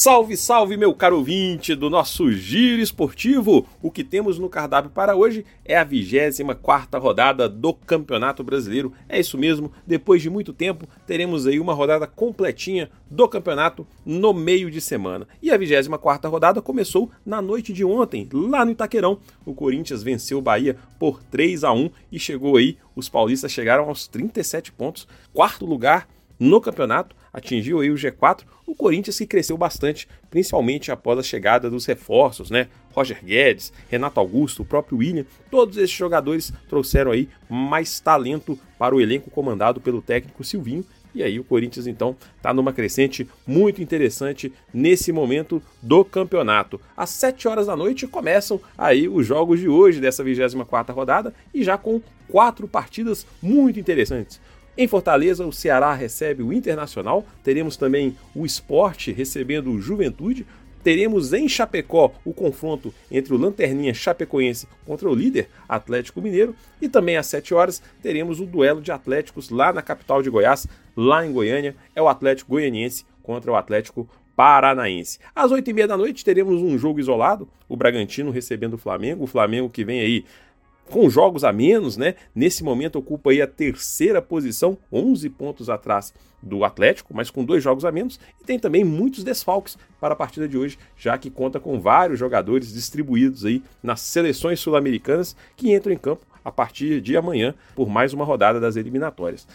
Salve, salve, meu caro ouvinte do nosso Giro Esportivo! O que temos no cardápio para hoje é a 24 rodada do Campeonato Brasileiro. É isso mesmo, depois de muito tempo, teremos aí uma rodada completinha do campeonato no meio de semana. E a 24 rodada começou na noite de ontem, lá no Itaquerão. O Corinthians venceu o Bahia por 3 a 1 e chegou aí, os paulistas chegaram aos 37 pontos, quarto lugar no campeonato, atingiu aí o G4, o Corinthians que cresceu bastante, principalmente após a chegada dos reforços, né? Roger Guedes, Renato Augusto, o próprio William, todos esses jogadores trouxeram aí mais talento para o elenco comandado pelo técnico Silvinho. E aí o Corinthians então está numa crescente muito interessante nesse momento do campeonato. Às 7 horas da noite começam aí os jogos de hoje dessa 24ª rodada e já com quatro partidas muito interessantes. Em Fortaleza, o Ceará recebe o Internacional, teremos também o Esporte recebendo o Juventude, teremos em Chapecó o confronto entre o Lanterninha Chapecoense contra o líder Atlético Mineiro. E também às 7 horas teremos o duelo de Atléticos lá na capital de Goiás, lá em Goiânia, é o Atlético Goianiense contra o Atlético Paranaense. Às 8h30 da noite teremos um jogo isolado, o Bragantino recebendo o Flamengo, o Flamengo que vem aí com jogos a menos, né? Nesse momento ocupa aí a terceira posição, 11 pontos atrás do Atlético, mas com dois jogos a menos, e tem também muitos desfalques para a partida de hoje, já que conta com vários jogadores distribuídos aí nas seleções sul-americanas que entram em campo a partir de amanhã por mais uma rodada das eliminatórias.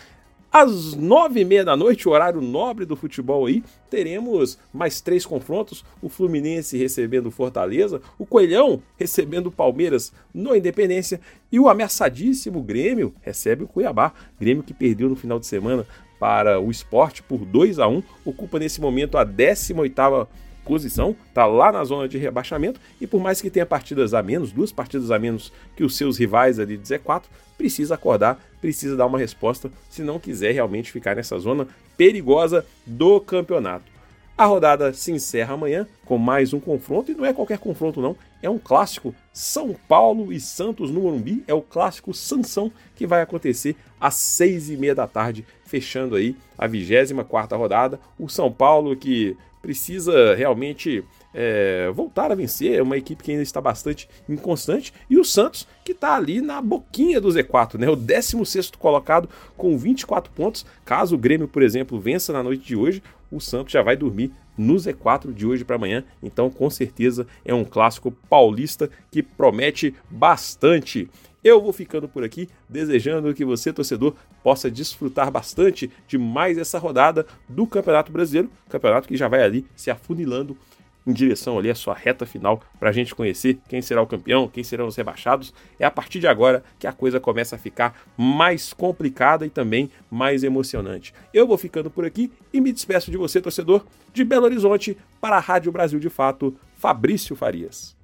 Às nove e meia da noite, horário nobre do futebol aí, teremos mais três confrontos: o Fluminense recebendo o Fortaleza, o Coelhão recebendo o Palmeiras no Independência e o ameaçadíssimo Grêmio recebe o Cuiabá. Grêmio que perdeu no final de semana para o esporte por 2 a 1 ocupa nesse momento a 18ª posição, está lá na zona de rebaixamento e por mais que tenha partidas a menos, duas partidas a menos que os seus rivais ali de Z4, precisa acordar, precisa dar uma resposta se não quiser realmente ficar nessa zona perigosa do campeonato. A rodada se encerra amanhã com mais um confronto e não é qualquer confronto não, é um clássico São Paulo e Santos no Morumbi, é o clássico Sansão que vai acontecer às seis e meia da tarde, fechando aí a 24 quarta rodada. O São Paulo que precisa realmente é, voltar a vencer. É uma equipe que ainda está bastante inconstante. E o Santos, que está ali na boquinha do Z4, né? o 16 colocado com 24 pontos. Caso o Grêmio, por exemplo, vença na noite de hoje, o Santos já vai dormir no Z4 de hoje para amanhã. Então, com certeza, é um clássico paulista que promete bastante. Eu vou ficando por aqui, desejando que você, torcedor, possa desfrutar bastante de mais essa rodada do Campeonato Brasileiro, campeonato que já vai ali se afunilando em direção ali à sua reta final para a gente conhecer quem será o campeão, quem serão os rebaixados. É a partir de agora que a coisa começa a ficar mais complicada e também mais emocionante. Eu vou ficando por aqui e me despeço de você, torcedor, de Belo Horizonte para a Rádio Brasil de Fato, Fabrício Farias.